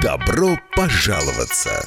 Добро пожаловаться!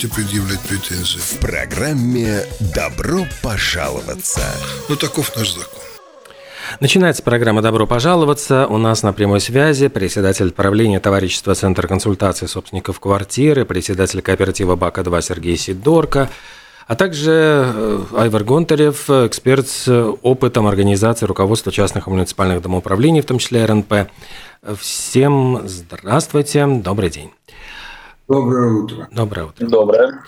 предъявлять претензии? В программе «Добро пожаловаться». Ну, таков наш закон. Начинается программа «Добро пожаловаться». У нас на прямой связи председатель правления товарищества Центр консультации собственников квартиры, председатель кооператива «Бака-2» Сергей Сидорко, а также э, Айвар Гонтарев, эксперт с опытом организации руководства частных и муниципальных домоуправлений, в том числе РНП. Всем здравствуйте, добрый день. Доброе утро. Доброе утро. Доброе.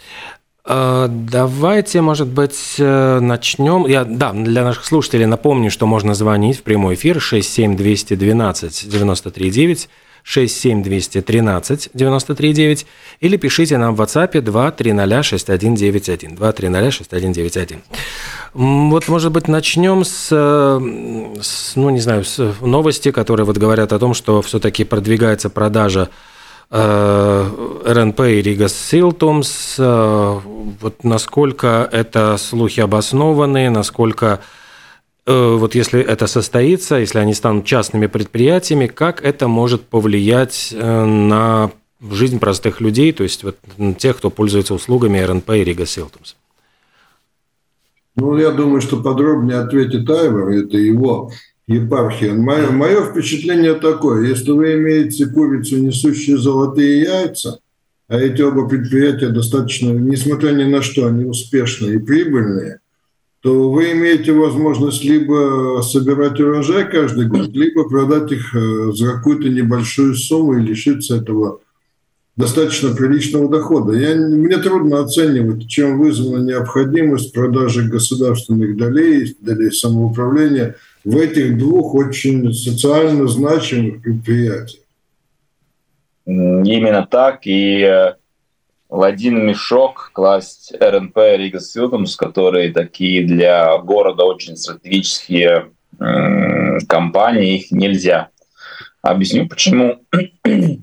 Э, Давайте, может быть, э, начнем. Я, да, для наших слушателей напомню, что можно звонить в прямой эфир 67212 939 67213 939 или пишите нам в WhatsApp 2306191 2306191. М, Вот, может быть, начнем с, э, с, ну, не знаю, с новости, которые вот говорят о том, что все-таки продвигается продажа РНП и Рига Силтумс. Э, Вот насколько это слухи обоснованы, насколько э, вот если это состоится, если они станут частными предприятиями, как это может повлиять э, на жизнь простых людей, то есть вот тех, кто пользуется услугами РНП и Рига Силтумс? Ну, я думаю, что подробнее ответит Айвар, это его епархия. Мое, мое впечатление такое, если вы имеете курицу, несущие золотые яйца, а эти оба предприятия достаточно, несмотря ни на что, они успешные и прибыльные, то вы имеете возможность либо собирать урожай каждый год, либо продать их э, за какую-то небольшую сумму и лишиться этого достаточно приличного дохода. Я, мне трудно оценивать, чем вызвана необходимость продажи государственных долей, долей самоуправления в этих двух очень социально значимых предприятиях. Именно так. И э, в один мешок класть РНП Рига Силтумс, которые такие для города очень стратегические компании, их нельзя. Объясню почему.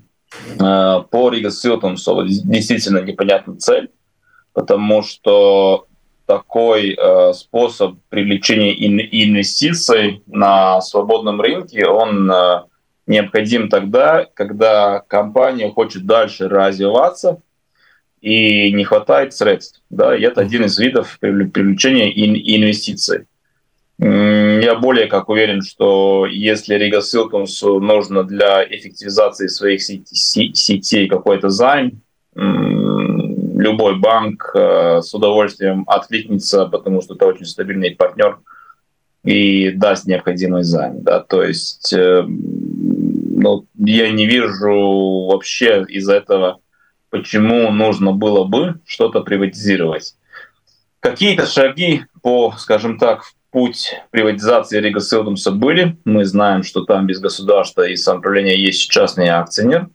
Э, По Рига Силтумсу действительно непонятна цель, потому что такой э, способ привлечения ин- инвестиций на свободном рынке, он э, необходим тогда, когда компания хочет дальше развиваться и не хватает средств. Да, и это один из видов привле- привлечения ин- инвестиций. Я более как уверен, что если Рига Силкумсу нужно для эффективизации своих сетей какой-то займ, любой банк э, с удовольствием откликнется, потому что это очень стабильный партнер и даст необходимый займ. Да? То есть э, ну, я не вижу вообще из-за этого, почему нужно было бы что-то приватизировать. Какие-то шаги по, скажем так, в путь приватизации Рига Силдумса были. Мы знаем, что там без государства и самоуправления есть частный акционер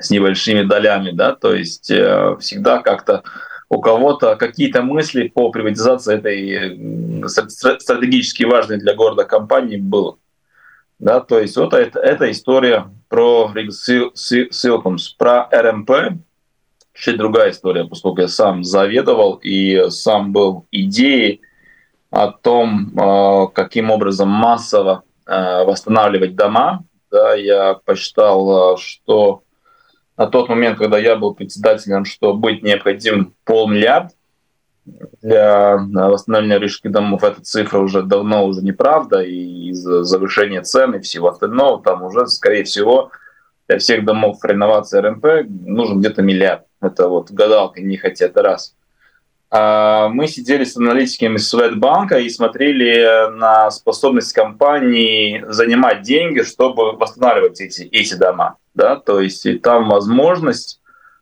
с небольшими долями, да, то есть э, всегда как-то у кого-то какие-то мысли по приватизации этой стратегически важной для города компании было. Да, то есть вот это, эта история про Рига Сил- Си- Силкумс, про РМП, чуть другая история, поскольку я сам заведовал и сам был идеей о том, э, каким образом массово э, восстанавливать дома. Да, я посчитал, что на тот момент, когда я был председателем, что быть необходим полмиллиарда для восстановления рижских домов, эта цифра уже давно уже неправда, и из-за завышения цен и всего остального, там уже, скорее всего, для всех домов реновации РНП нужен где-то миллиард. Это вот гадалка не хотят, раз. А мы сидели с аналитиками Светбанка и смотрели на способность компании занимать деньги, чтобы восстанавливать эти, эти дома. Да? То есть и там возможность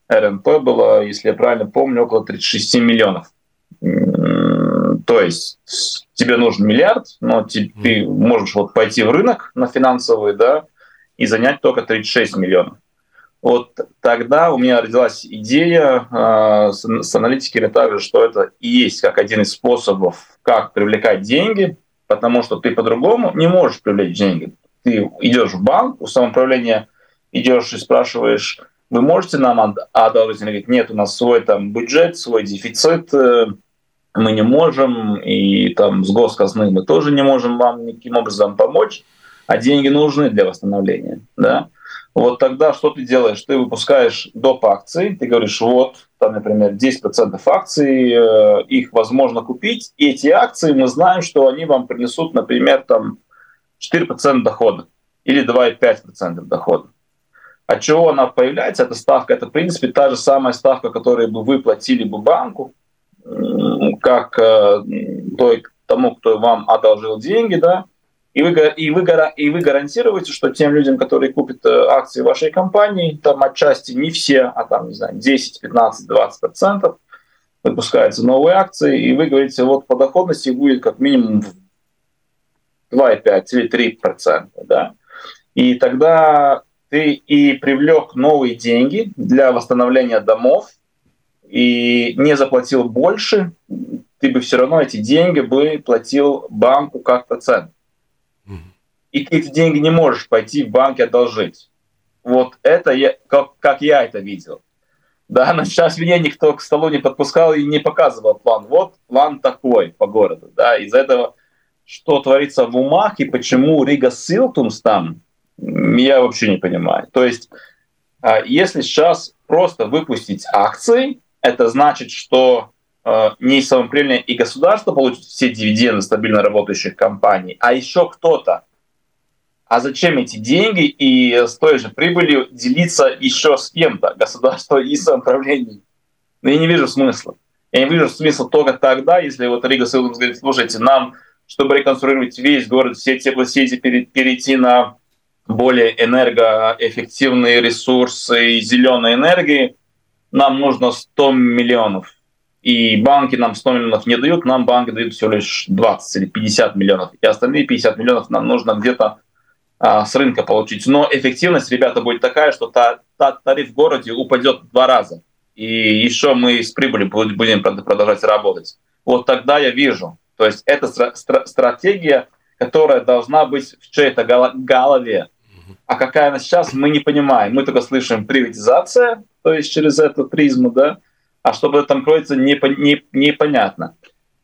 РНП была, если я правильно помню, около 36 миллионов. То есть тебе нужен миллиард, но ты, ты можешь вот пойти в рынок на финансовый, да, и занять только 36 миллионов. Вот тогда у меня родилась идея э, с, с аналитиками также, что это и есть как один из способов, как привлекать деньги, потому что ты по-другому не можешь привлечь деньги. Ты идешь в банк, у самоуправления идешь и спрашиваешь, вы можете нам одолжить? Они говорят, нет, у нас свой там бюджет, свой дефицит, э, мы не можем, и там с госказны мы тоже не можем вам никаким образом помочь, а деньги нужны для восстановления. Да? Вот тогда что ты делаешь? Ты выпускаешь доп. акции, ты говоришь, вот, там, например, 10% акций, э, их возможно купить, и эти акции мы знаем, что они вам принесут, например, там 4% дохода или 2,5% дохода. От чего она появляется, эта ставка? Это, в принципе, та же самая ставка, которую бы вы платили бы банку, как э, той, тому, кто вам одолжил деньги, да, и вы, и, вы, и вы гарантируете, что тем людям, которые купят э, акции вашей компании, там отчасти не все, а там, не знаю, 10, 15, 20 процентов, выпускаются новые акции, и вы говорите, вот по доходности будет как минимум 2,5 или 3 процента, да, и тогда ты и привлек новые деньги для восстановления домов, и не заплатил больше, ты бы все равно эти деньги бы платил банку как процент. И ты эти деньги не можешь пойти в банк и одолжить. Вот это я, как, как я это видел. Да, но сейчас меня никто к столу не подпускал и не показывал план. Вот план такой по городу. Да, из-за этого, что творится в умах и почему Рига Силтумс там, я вообще не понимаю. То есть, а, если сейчас просто выпустить акции, это значит, что э, не самоуправление и государство получат все дивиденды стабильно работающих компаний, а еще кто-то. А зачем эти деньги и с той же прибылью делиться еще с кем-то, государство и самоуправление? Но я не вижу смысла. Я не вижу смысла только тогда, если вот Рига Силдумс говорит, слушайте, нам, чтобы реконструировать весь город, все теплосети, перейти на более энергоэффективные ресурсы и зеленой энергии, нам нужно 100 миллионов. И банки нам 100 миллионов не дают, нам банки дают всего лишь 20 или 50 миллионов. И остальные 50 миллионов нам нужно где-то с рынка получить. Но эффективность, ребята, будет такая, что та, та, тариф в городе упадет в два раза. И еще мы с прибылью будем продолжать работать. Вот тогда я вижу. То есть это стра- стра- стратегия, которая должна быть в чьей-то голове. А какая она сейчас, мы не понимаем. Мы только слышим приватизация, то есть через эту призму, да, а что бы там кроется, не, не, непонятно.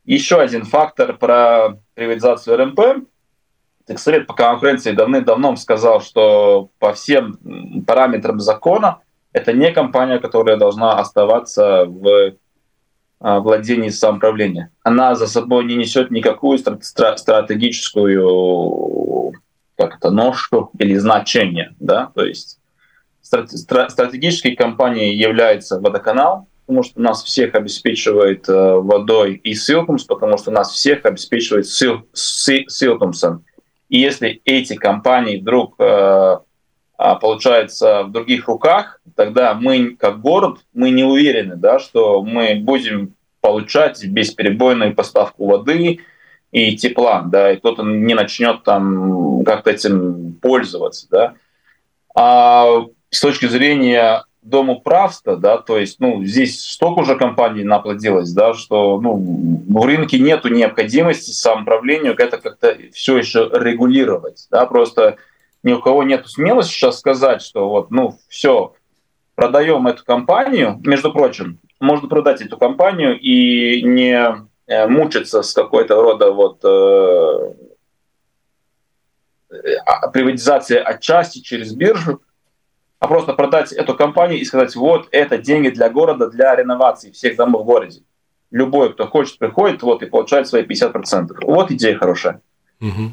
Еще один фактор про приватизацию РМП. Совет по конкуренции давным-давно сказал, что по всем параметрам закона это не компания, которая должна оставаться в а, владении самоуправления. Она за собой не несет никакую стратегическую как это, ношу или значение. Да? То есть стратегической компанией является водоканал, потому что нас всех обеспечивает э, водой и Силкумс, потому что нас всех обеспечивает Сил. И если эти компании вдруг э, а, получаются в других руках, тогда мы, как город, мы не уверены, да, что мы будем получать бесперебойную поставку воды и тепла, да, и кто-то не начнет там как-то этим пользоваться, да. А с точки зрения домоуправства, да, то есть, ну, здесь столько уже компаний наплодилось, да, что, ну, в рынке нету необходимости самоуправлению это как-то все еще регулировать, да, просто ни у кого нету смелости сейчас сказать, что вот, ну, все, продаем эту компанию, между прочим, можно продать эту компанию и не э, мучиться с какой-то рода вот э, э а, приватизацией отчасти через биржу, а просто продать эту компанию и сказать, вот это деньги для города, для реновации всех домов в городе. Любой, кто хочет, приходит вот, и получает свои 50%. Вот идея хорошая. Угу.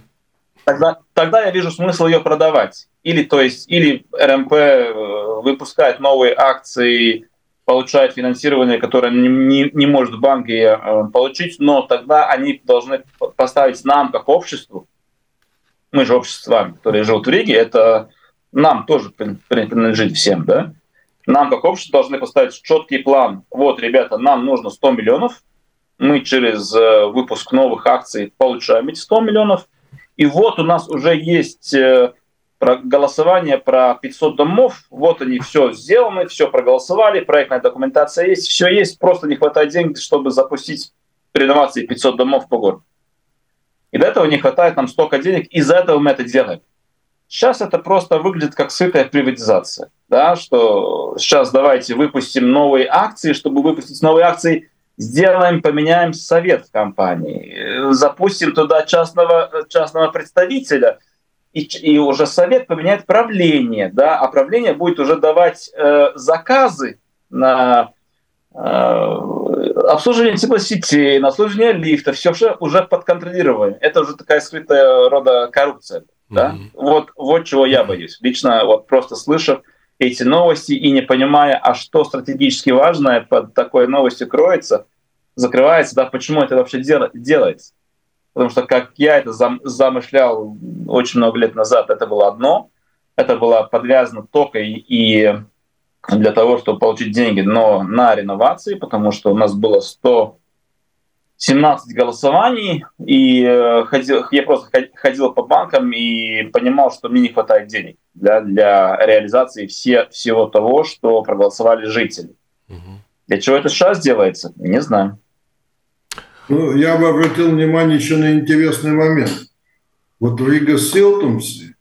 тогда, тогда я вижу смысл ее продавать. Или, то есть, или РМП э, выпускает новые акции, получает финансирование, которое не, не, не может банки э, получить, но тогда они должны поставить нам, как обществу, мы же общество с вами, которые живут в Риге, это нам тоже принадлежит всем, да? Нам, как общество, должны поставить четкий план. Вот, ребята, нам нужно 100 миллионов, мы через э, выпуск новых акций получаем эти 100 миллионов, и вот у нас уже есть э, голосование про 500 домов, вот они все сделаны, все проголосовали, проектная документация есть, все есть, просто не хватает денег, чтобы запустить реновации 500 домов по городу. И до этого не хватает нам столько денег, из-за этого мы это делаем. Сейчас это просто выглядит как сытая приватизация. Да, что сейчас давайте выпустим новые акции, чтобы выпустить новые акции, сделаем, поменяем совет в компании, запустим туда частного, частного представителя, и, и уже совет поменяет правление, да, а правление будет уже давать э, заказы на э, обслуживание теплосетей, на обслуживание лифта, все уже под контролированием. Это уже такая скрытая рода коррупция. Да? Mm-hmm. Вот, вот чего я боюсь. Лично вот просто слышав эти новости и не понимая, а что стратегически важное под такой новостью кроется, закрывается, да, почему это вообще дел, делается. Потому что, как я это зам, замышлял очень много лет назад, это было одно, это было подвязано только и, и для того, чтобы получить деньги, но на реновации, потому что у нас было 100 17 голосований, и э, ходил, я просто ходил по банкам и понимал, что мне не хватает денег для, для реализации все, всего того, что проголосовали жители. Угу. Для чего это сейчас делается, не знаю. Ну, я бы обратил внимание еще на интересный момент. Вот в Рига Силтумсе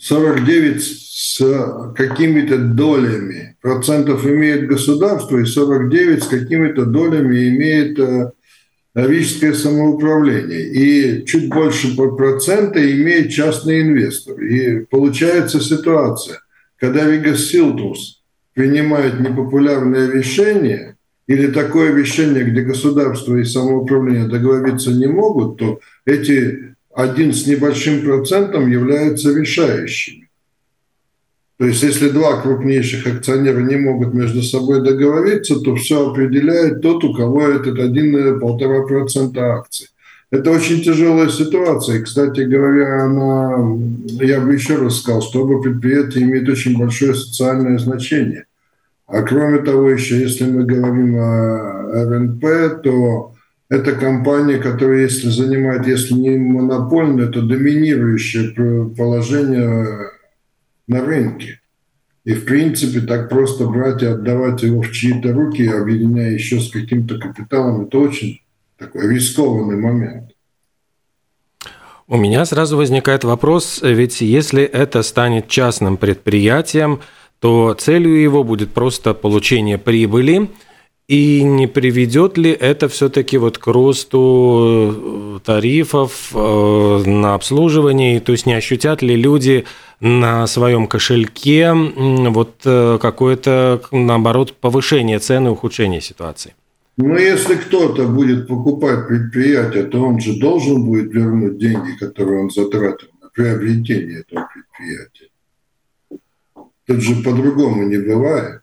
49 с какими-то долями процентов имеет государство, и 49 с какими-то долями имеет э, рижское самоуправление. И чуть больше процента имеет частный инвестор. И получается ситуация, когда Рига Силтус принимает непопулярное решение или такое решение, где государство и самоуправление договориться не могут, то эти один с небольшим процентом являются решающими. То есть если два крупнейших акционера не могут между собой договориться, то все определяет тот, у кого этот один-полтора процента акций. Это очень тяжелая ситуация. И, кстати говоря, она, я бы еще раз сказал, что оба предприятия имеют очень большое социальное значение. А кроме того, еще если мы говорим о РНП, то это компания, которая, если занимает, если не монопольное, то доминирующее положение на рынке. И, в принципе, так просто брать и отдавать его в чьи-то руки, объединяя еще с каким-то капиталом, это очень такой рискованный момент. У меня сразу возникает вопрос, ведь если это станет частным предприятием, то целью его будет просто получение прибыли – и не приведет ли это все-таки вот к росту э, тарифов э, на обслуживание? То есть не ощутят ли люди на своем кошельке вот э, какое-то, наоборот, повышение цены, ухудшение ситуации? Ну, если кто-то будет покупать предприятие, то он же должен будет вернуть деньги, которые он затратил на приобретение этого предприятия. Тут же по-другому не бывает.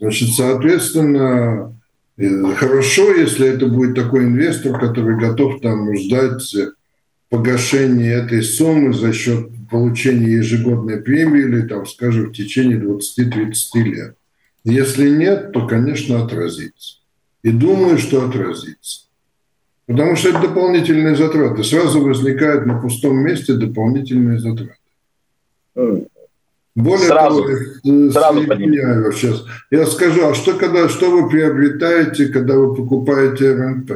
Значит, соответственно, э, хорошо, если это будет такой инвестор, который готов там ждать погашения этой суммы за счет получения ежегодной премии или, там, скажем, в течение 20-30 лет. Если нет, то, конечно, отразится. И думаю, что отразится. Потому что это дополнительные затраты. Сразу возникают на пустом месте дополнительные затраты. Более сразу, того, э, сразу я, сейчас. я скажу, а что, когда, что вы приобретаете, когда вы покупаете РНП?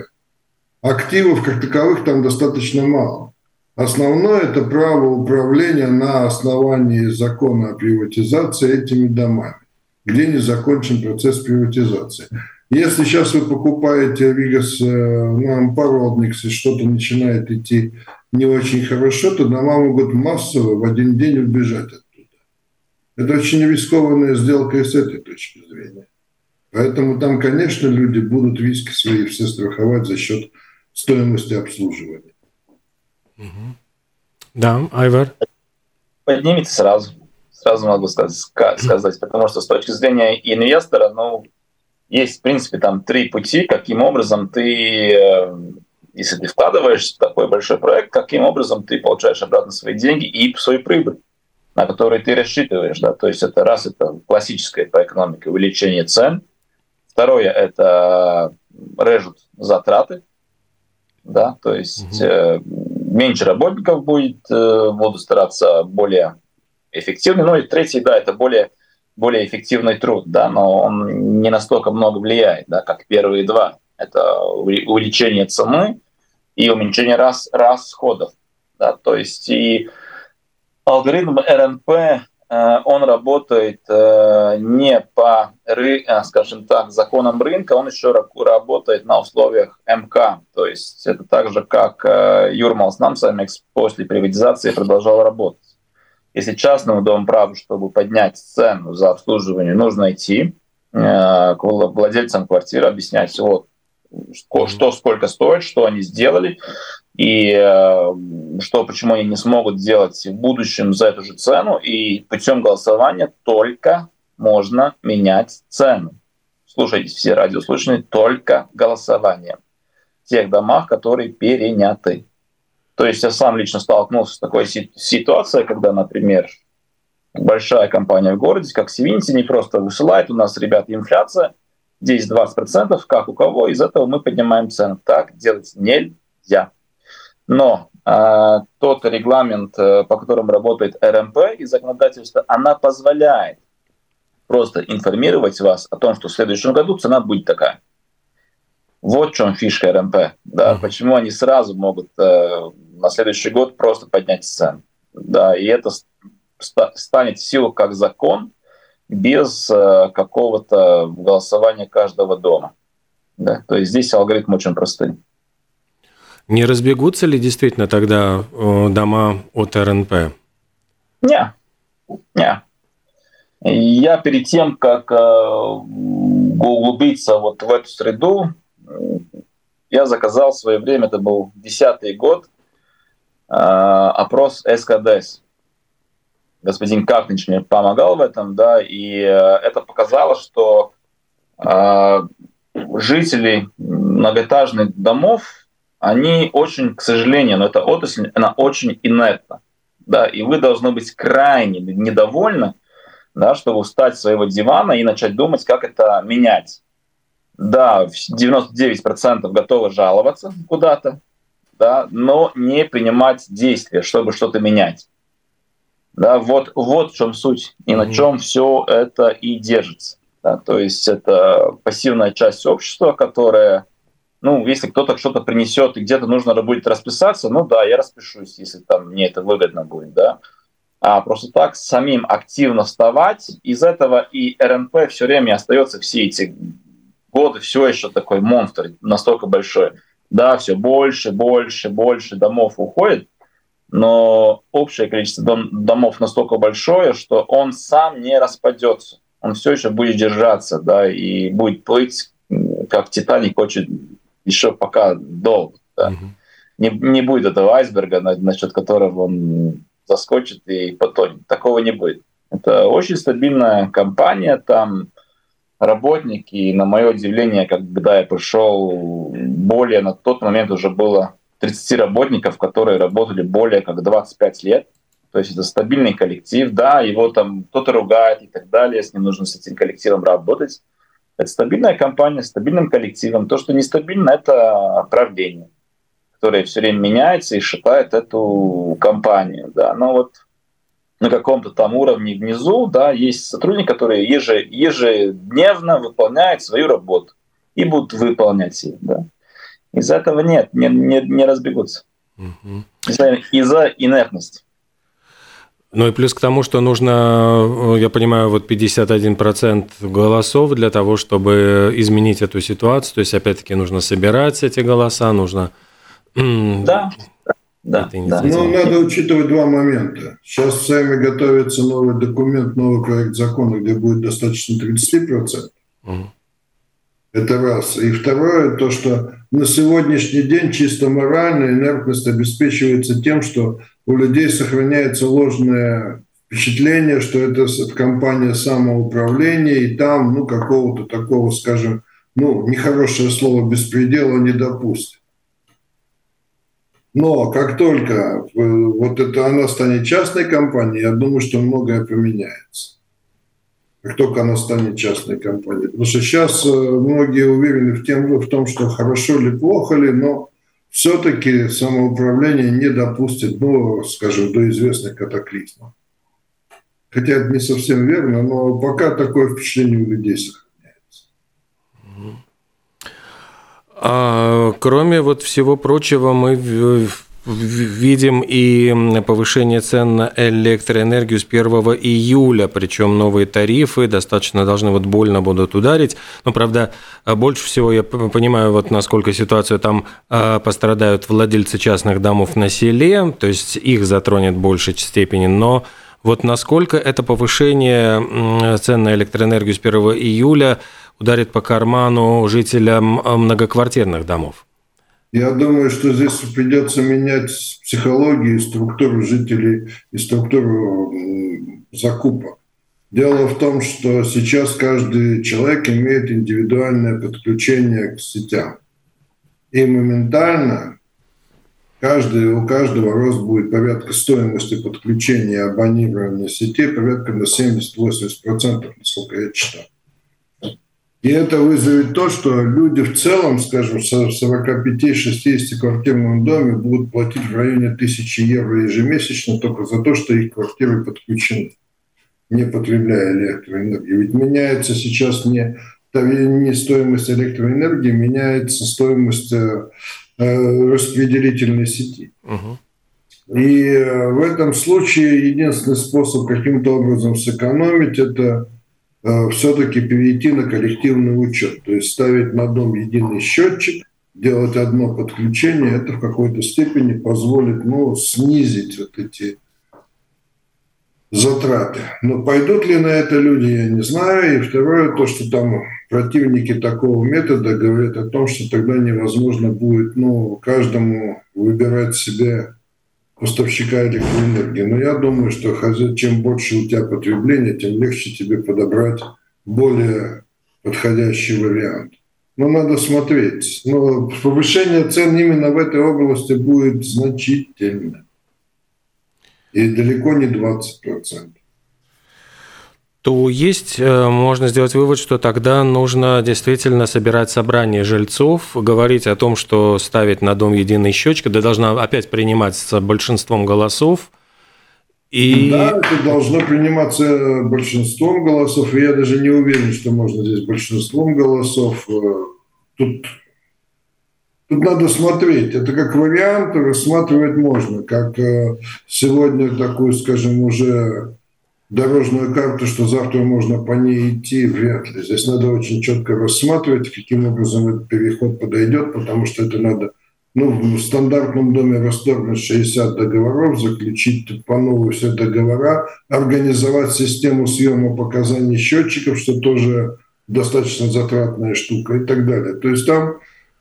Активов как таковых там достаточно мало. Основное – это право управления на основании закона о приватизации этими домами, где не закончен процесс приватизации. Если сейчас вы покупаете Вигас э, на Ампародникс и что-то начинает идти не очень хорошо, то дома могут массово в один день убежать это очень рискованная сделка и с этой точки зрения. Поэтому там, конечно, люди будут риски свои все страховать за счет стоимости обслуживания. Да, Айвар? Поднимется сразу. Сразу могу сказать, потому что с точки зрения инвестора, ну, есть, в принципе, там три пути, каким образом ты, э, если ты вкладываешь в такой большой проект, каким образом ты получаешь обратно свои деньги и свою прибыль на который ты рассчитываешь. Да? То есть это раз, это классическое по экономике увеличение цен. Второе, это режут затраты. Да? То есть угу. э, меньше работников будет, э, будут стараться более эффективно. Ну и третий, да, это более, более эффективный труд, да, но он не настолько много влияет, да, как первые два. Это увеличение цены и уменьшение рас, расходов. Да, то есть и алгоритм РНП, он работает э, не по, э, скажем так, законам рынка, он еще работает на условиях МК. То есть это так же, как Юрмал с Намсамекс после приватизации продолжал работать. Если частному дому праву, чтобы поднять цену за обслуживание, нужно идти к владельцам квартиры, объяснять, вот, что сколько стоит, что они сделали, и э, что, почему они не смогут сделать в будущем за эту же цену, и путем голосования только можно менять цену. Слушайте все радиослушатели, только голосование в тех домах, которые переняты. То есть я сам лично столкнулся с такой ситуацией, когда, например, большая компания в городе, как Севинти, не просто высылает, у нас, ребята, инфляция 10-20%, как у кого, из этого мы поднимаем цену. Так делать нельзя. Но э, тот регламент, э, по которому работает РМП и законодательство, она позволяет просто информировать вас о том, что в следующем году цена будет такая. Вот в чем фишка РМП. Да, mm-hmm. Почему они сразу могут э, на следующий год просто поднять цену. Да, и это ст- станет в силу как закон без э, какого-то голосования каждого дома. Да? То есть здесь алгоритм очень простой. Не разбегутся ли действительно тогда э, дома от РНП? Не, не. Я перед тем, как э, углубиться вот в эту среду, я заказал в свое время, это был десятый год, э, опрос СКДС. Господин Капнич мне помогал в этом, да, и это показало, что жители многоэтажных домов они очень, к сожалению, но эта отрасль, она очень инертна. Да, и вы должны быть крайне недовольны, да, чтобы встать с своего дивана и начать думать, как это менять. Да, 99% готовы жаловаться куда-то, да, но не принимать действия, чтобы что-то менять. Да, вот, вот в чем суть и на чем все это и держится. Да, то есть это пассивная часть общества, которая ну, если кто-то что-то принесет и где-то нужно будет расписаться, ну да, я распишусь, если там мне это выгодно будет, да. А просто так самим активно вставать, из этого и РНП все время остается все эти годы все еще такой монстр, настолько большой. Да, все больше, больше, больше домов уходит, но общее количество дом, домов настолько большое, что он сам не распадется. Он все еще будет держаться, да, и будет плыть, как Титаник очень еще пока долго. Да. Угу. Не, не будет этого айсберга, насчет которого он заскочит и потонет. Такого не будет. Это очень стабильная компания, там работники, и на мое удивление, когда я пришел, более на тот момент уже было 30 работников, которые работали более как 25 лет. То есть это стабильный коллектив, да, его там кто-то ругает и так далее, с ним нужно с этим коллективом работать. Это стабильная компания, стабильным коллективом. То, что нестабильно, это правление, которое все время меняется и шипает эту компанию. Да. Но вот на каком-то там уровне внизу да, есть сотрудники, которые ежедневно выполняют свою работу и будут выполнять ее. Да. Из за этого нет, не, не, не разбегутся. Угу. Из-за, из-за инертности. Ну и плюс к тому, что нужно, э, я понимаю, вот 51% голосов для того, чтобы изменить эту ситуацию. То есть, опять-таки, нужно собирать эти голоса, нужно... Да, да, да. Ну, надо учитывать два момента. Сейчас в Сайме готовится новый документ, новый проект закона, где будет достаточно 30%. Угу. Это раз. И второе, то, что на сегодняшний день чисто морально инертность обеспечивается тем, что у людей сохраняется ложное впечатление, что это компания самоуправления, и там, ну, какого-то такого, скажем, ну, нехорошее слово беспредела не допустит. Но как только вот это она станет частной компанией, я думаю, что многое поменяется. Как только она станет частной компанией. Потому что сейчас э, многие уверены в, тем, в том, что хорошо ли, плохо ли, но все-таки самоуправление не допустит, ну, скажем, до известных катаклизмов. Хотя это не совсем верно, но пока такое впечатление у людей сохраняется. А, кроме вот всего прочего, мы видим и повышение цен на электроэнергию с 1 июля, причем новые тарифы достаточно должны вот больно будут ударить. Но, правда, больше всего я понимаю, вот насколько ситуацию там а, пострадают владельцы частных домов на селе, то есть их затронет в большей степени, но вот насколько это повышение цен на электроэнергию с 1 июля ударит по карману жителям э, многоквартирных домов? Я думаю, что здесь придется менять психологию, структуру жителей и структуру закупок. Дело в том, что сейчас каждый человек имеет индивидуальное подключение к сетям. И моментально Каждый, у каждого рост будет порядка стоимости подключения абонирования сети порядка на 70-80%, насколько я читал. И это вызовет то, что люди в целом, скажем, в 45-60 квартирном доме будут платить в районе 1000 евро ежемесячно только за то, что их квартиры подключены, не потребляя электроэнергию. Ведь меняется сейчас не, не стоимость электроэнергии, меняется стоимость э, Э, распределительной сети. И э, в этом случае единственный способ каким-то образом сэкономить – это все-таки перейти на коллективный учет, то есть ставить на дом единый счетчик, делать одно подключение, это в какой-то степени позволит ну, снизить вот эти затраты. Но пойдут ли на это люди, я не знаю. И второе, то, что там противники такого метода говорят о том, что тогда невозможно будет ну, каждому выбирать себе поставщика электроэнергии. Но я думаю, что чем больше у тебя потребления, тем легче тебе подобрать более подходящий вариант. Но надо смотреть. Но повышение цен именно в этой области будет значительно. И далеко не 20% то есть э, можно сделать вывод, что тогда нужно действительно собирать собрание жильцов, говорить о том, что ставить на дом единый счетчик, да должна опять приниматься большинством голосов. И... Да, это должно приниматься большинством голосов, и я даже не уверен, что можно здесь большинством голосов. Э, тут, тут надо смотреть. Это как вариант рассматривать можно, как э, сегодня такую, скажем, уже дорожную карту, что завтра можно по ней идти, вряд ли. Здесь надо очень четко рассматривать, каким образом этот переход подойдет, потому что это надо ну, в стандартном доме расторгнуть 60 договоров, заключить по новой все договора, организовать систему съема показаний счетчиков, что тоже достаточно затратная штука и так далее. То есть там,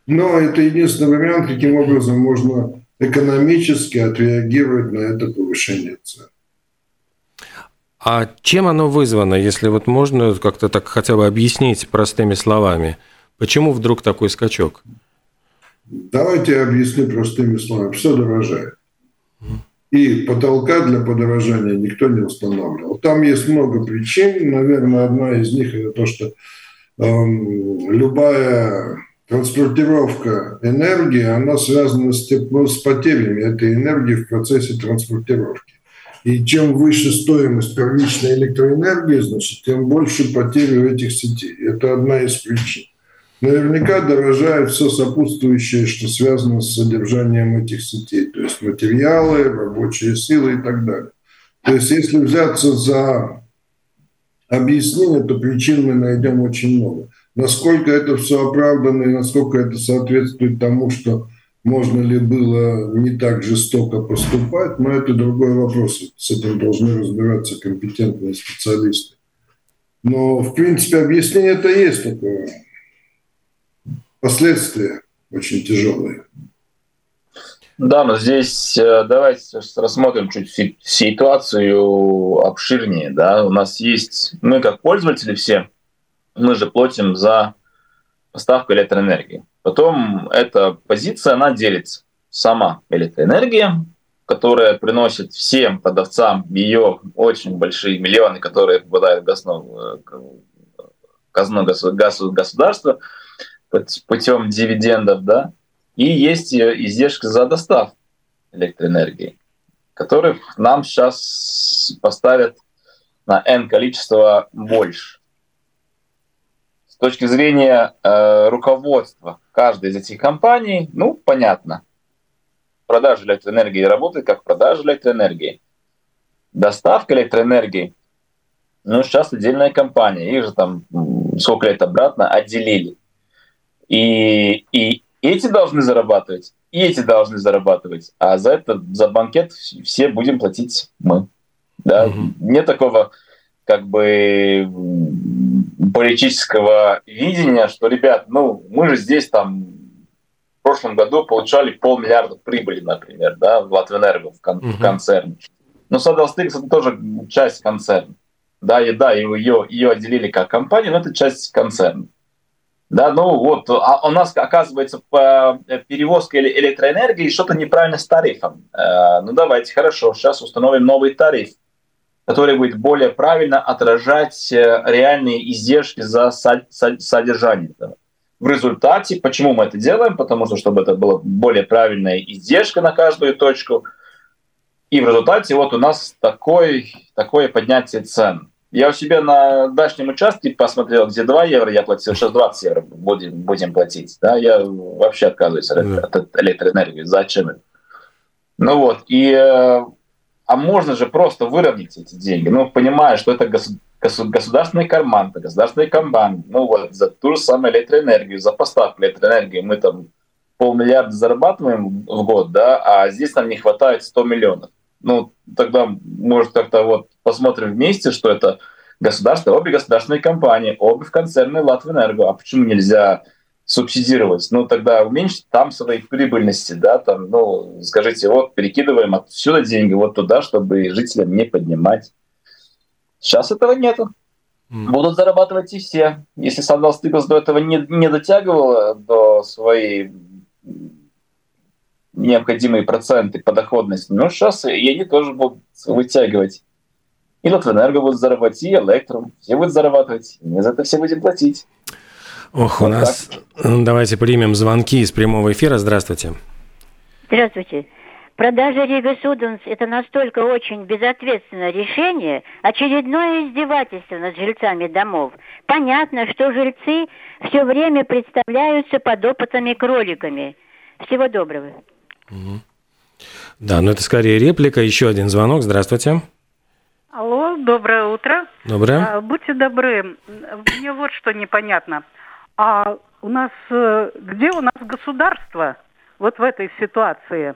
но это единственный вариант, каким образом можно экономически отреагировать на это повышение цен. А чем оно вызвано, если вот можно как-то так хотя бы объяснить простыми словами? Почему вдруг такой скачок? Давайте я объясню простыми словами. Все дорожает. И потолка для подорожания никто не устанавливал. Там есть много причин. Наверное, одна из них это то, что эм, любая транспортировка энергии, она связана с, с потерями этой энергии в процессе транспортировки. И чем выше стоимость первичной электроэнергии, значит, тем больше потери у этих сетей. Это одна из причин. Наверняка дорожает все сопутствующее, что связано с содержанием этих сетей, то есть материалы, рабочие силы и так далее. То есть если взяться за объяснение, то причин мы найдем очень много. Насколько это все оправдано и насколько это соответствует тому, что можно ли было не так жестоко поступать, но это другой вопрос. С этим должны разбираться компетентные специалисты. Но, в принципе, объяснение это есть такое. последствия очень тяжелые. Да, но здесь э, давайте рассмотрим чуть ситуацию обширнее. Да? У нас есть, мы как пользователи все, мы же платим за поставку электроэнергии. Потом эта позиция, она делится. Сама электроэнергия, которая приносит всем продавцам ее очень большие миллионы, которые попадают в казну, казну государства путем дивидендов, да, и есть издержки за доставку электроэнергии, которых нам сейчас поставят на N количество больше. С точки зрения э, руководства каждой из этих компаний, ну, понятно. Продажа электроэнергии работает как продажа электроэнергии. Доставка электроэнергии, ну, сейчас отдельная компания, их же там сколько лет обратно отделили. И, и эти должны зарабатывать, и эти должны зарабатывать. А за это, за банкет все будем платить мы. Да? Угу. Нет такого как бы политического видения, что, ребят, ну, мы же здесь там в прошлом году получали полмиллиарда прибыли, например, да, в Латвэнерго, в, кон- угу. в концерне. Но Садалстикс это тоже часть концерна. Да, и да, ее, ее отделили как компанию, но это часть концерна. Да, ну вот, а у нас, оказывается, по э, перевозке электроэнергии что-то неправильно с тарифом. Э, ну давайте, хорошо, сейчас установим новый тариф, который будет более правильно отражать э, реальные издержки за содержание. В результате, почему мы это делаем? Потому что, чтобы это было более правильная издержка на каждую точку. И в результате вот у нас такой, такое поднятие цен. Я у себя на дачном участке посмотрел, где 2 евро я платил, сейчас 20 евро будем, будем платить. Да? Я вообще отказываюсь mm. от электроэнергии. Зачем это? Ну вот, и, э, а можно же просто выровнять эти деньги. Ну, понимая, что это государственный карман, это государственный комбан. Ну вот, за ту же самую электроэнергию, за поставку электроэнергии мы там полмиллиарда зарабатываем в год, да, а здесь нам не хватает 100 миллионов ну, тогда, может, как-то вот посмотрим вместе, что это государство, обе государственные компании, обе в концерны Латвэнерго. А почему нельзя субсидировать? Ну, тогда уменьшить там свои прибыльности, да, там, ну, скажите, вот, перекидываем отсюда деньги вот туда, чтобы жителям не поднимать. Сейчас этого нету. Будут зарабатывать и все. Если Сандал Стыклс до этого не, не дотягивал до своей необходимые проценты по доходности. Но сейчас и они тоже будут вытягивать. И Латвэнерго будут зарабатывать, и Электром. Все будут зарабатывать. И мы за это все будем платить. Ох, вот у нас... Так. Давайте примем звонки из прямого эфира. Здравствуйте. Здравствуйте. Продажа Рига Суденс – это настолько очень безответственное решение, очередное издевательство над жильцами домов. Понятно, что жильцы все время представляются подопытными кроликами. Всего доброго. Да, но ну это скорее реплика. Еще один звонок. Здравствуйте. Алло, доброе утро. Доброе. А, будьте добры, мне вот что непонятно. А у нас, э, где у нас государство вот в этой ситуации?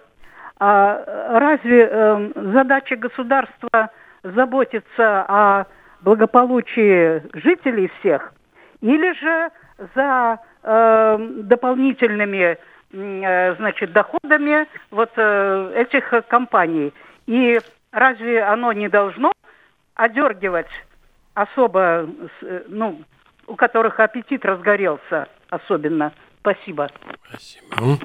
А разве э, задача государства заботиться о благополучии жителей всех? Или же за э, дополнительными Э, значит, доходами вот э, этих компаний. И разве оно не должно одергивать особо, ну, у которых аппетит разгорелся особенно? Спасибо. Спасибо.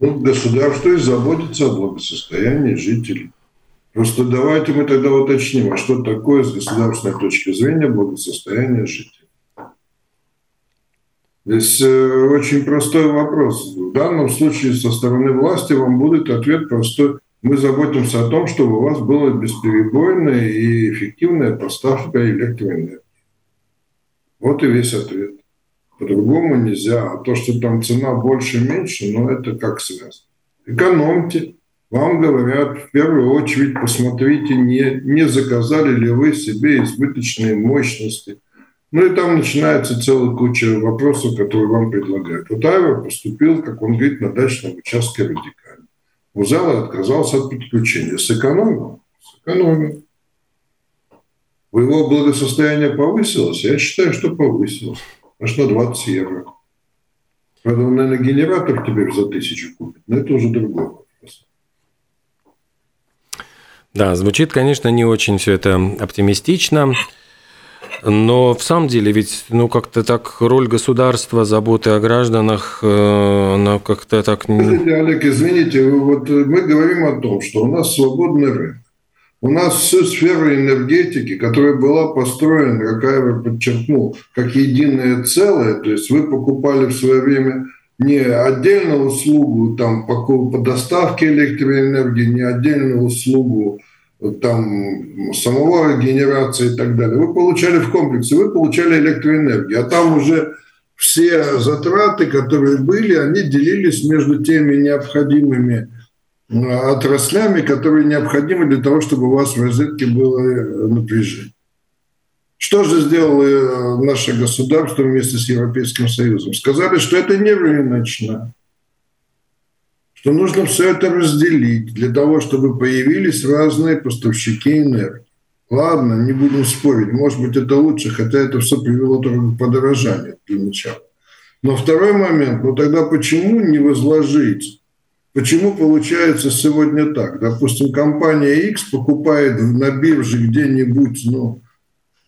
Ну, государство и заботится о благосостоянии жителей. Просто давайте мы тогда уточним, а что такое с государственной точки зрения благосостояние жителей. Здесь э, очень простой вопрос. В данном случае со стороны власти вам будет ответ простой. Мы заботимся о том, чтобы у вас была бесперебойная и эффективная поставка электроэнергии. Вот и весь ответ. По-другому нельзя. А то, что там цена больше-меньше, ну это как связано. Экономьте. Вам говорят, в первую очередь, посмотрите, не, не заказали ли вы себе избыточные мощности – ну и там начинается целая куча вопросов, которые вам предлагают. Вот Айвер поступил, как он говорит, на дачном участке радикально. Узала отказался от подключения. Сэкономил? Сэкономил. Его благосостояние повысилось? Я считаю, что повысилось. Аж на 20 евро. Правда, он, наверное, генератор теперь за тысячу купит, но это уже другой вопрос. Да, звучит, конечно, не очень все это оптимистично. Но в самом деле ведь, ну, как-то так роль государства, заботы о гражданах, э, она как-то так... Скажите, Олег, извините, вот мы говорим о том, что у нас свободный рынок. У нас всю сферу энергетики, которая была построена, как я подчеркнул, как единое целое, то есть вы покупали в свое время не отдельную услугу там, по, по доставке электроэнергии, не отдельную услугу там, самого генерации и так далее. Вы получали в комплексе, вы получали электроэнергию, а там уже все затраты, которые были, они делились между теми необходимыми отраслями, которые необходимы для того, чтобы у вас в розетке было э, напряжение. Что же сделало э, наше государство вместе с Европейским Союзом? Сказали, что это не рыночно что нужно все это разделить для того, чтобы появились разные поставщики энергии. Ладно, не будем спорить, может быть, это лучше, хотя это все привело только к подорожанию для начала. Но второй момент, ну тогда почему не возложить? Почему получается сегодня так? Допустим, компания X покупает на бирже где-нибудь, ну,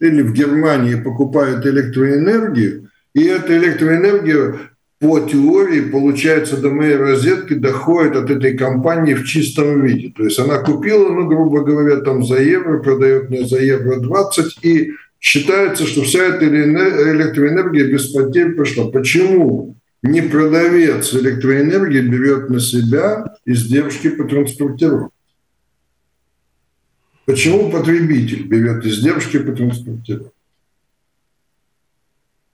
или в Германии покупает электроэнергию, и эта электроэнергия по теории, получается, до моей розетки доходит от этой компании в чистом виде. То есть она купила, ну, грубо говоря, там за евро, продает мне за евро 20, и считается, что вся эта электроэнергия без потерь пошла. Почему? Не продавец электроэнергии берет на себя издержки по транспортировке. Почему потребитель берет издержки по транспортировке?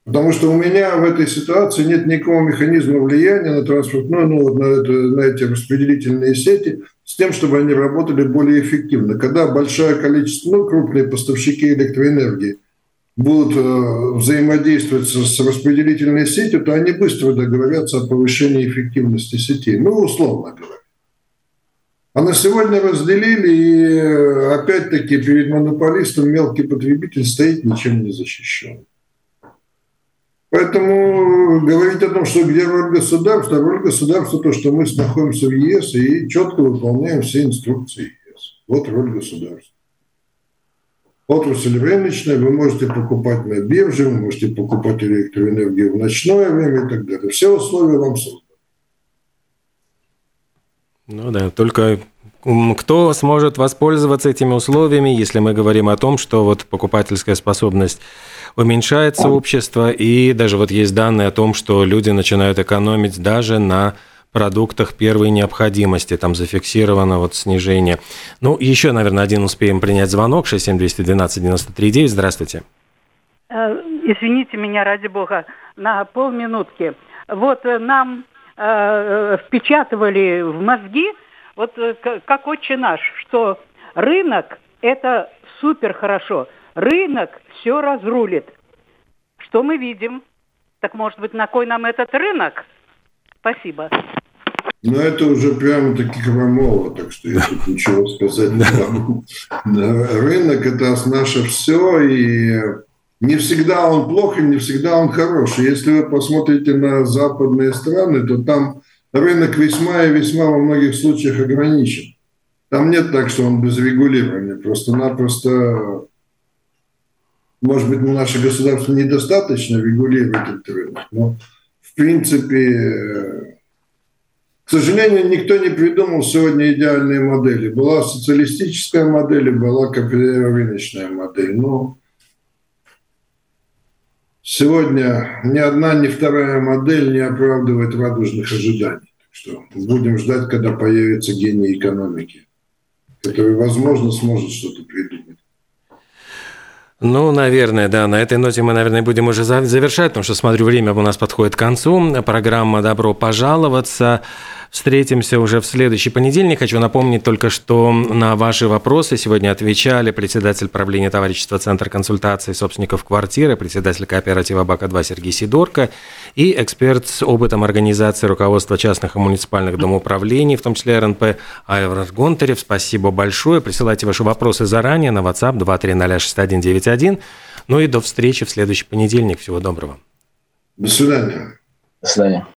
Потому что у меня в этой ситуации нет никакого механизма влияния на транспортную, ну, на, это, на эти распределительные сети, с тем, чтобы они работали более эффективно. Когда большое количество, ну, крупные поставщики электроэнергии будут э, взаимодействовать с, распределительной сетью, то они быстро договорятся о повышении эффективности сетей. Ну, условно говоря. А на сегодня разделили, и э, опять-таки перед монополистом мелкий потребитель стоит ничем не защищен. Поэтому говорить о том, что где роль государства, роль государства то, что мы находимся в ЕС и четко выполняем все инструкции ЕС. Вот роль государства. Отрасль рыночная, вы можете покупать на бирже, вы можете покупать электроэнергию в ночное время и так далее. Все условия вам созданы. Ну да, только кто сможет воспользоваться этими условиями, если мы говорим о том, что вот покупательская способность уменьшается общество, и даже вот есть данные о том, что люди начинают экономить даже на продуктах первой необходимости, там зафиксировано вот снижение. Ну, еще, наверное, один успеем принять звонок, 67212-93-9, здравствуйте. Э, извините меня, ради бога, на полминутки. Вот э, нам э, впечатывали в мозги, вот э, как отче наш, что рынок – это супер хорошо – Рынок все разрулит. Что мы видим? Так может быть, на кой нам этот рынок? Спасибо. Ну, это уже прямо таки крамово, так что я тут ничего сказать не могу. Рынок – это наше все, и не всегда он плох, и не всегда он хороший. Если вы посмотрите на западные страны, то там рынок весьма и весьма во многих случаях ограничен. Там нет так, что он без регулирования. Просто-напросто может быть, наше государство недостаточно регулирует этот рынок, но в принципе, к сожалению, никто не придумал сегодня идеальные модели. Была социалистическая модель была рыночная модель. Но сегодня ни одна, ни вторая модель не оправдывает радужных ожиданий. Так что будем ждать, когда появится гений экономики, который, возможно, сможет что-то придумать. Ну, наверное, да. На этой ноте мы, наверное, будем уже завершать, потому что, смотрю, время у нас подходит к концу. Программа «Добро пожаловаться». Встретимся уже в следующий понедельник. Хочу напомнить только, что на ваши вопросы сегодня отвечали председатель правления товарищества Центр консультации собственников квартиры, председатель кооператива БАКа-2 Сергей Сидорко и эксперт с опытом организации руководства частных и муниципальных домоуправлений, в том числе РНП Айвар Гонтарев. Спасибо большое. Присылайте ваши вопросы заранее на WhatsApp 2306191. Ну и до встречи в следующий понедельник. Всего доброго. До свидания. До свидания.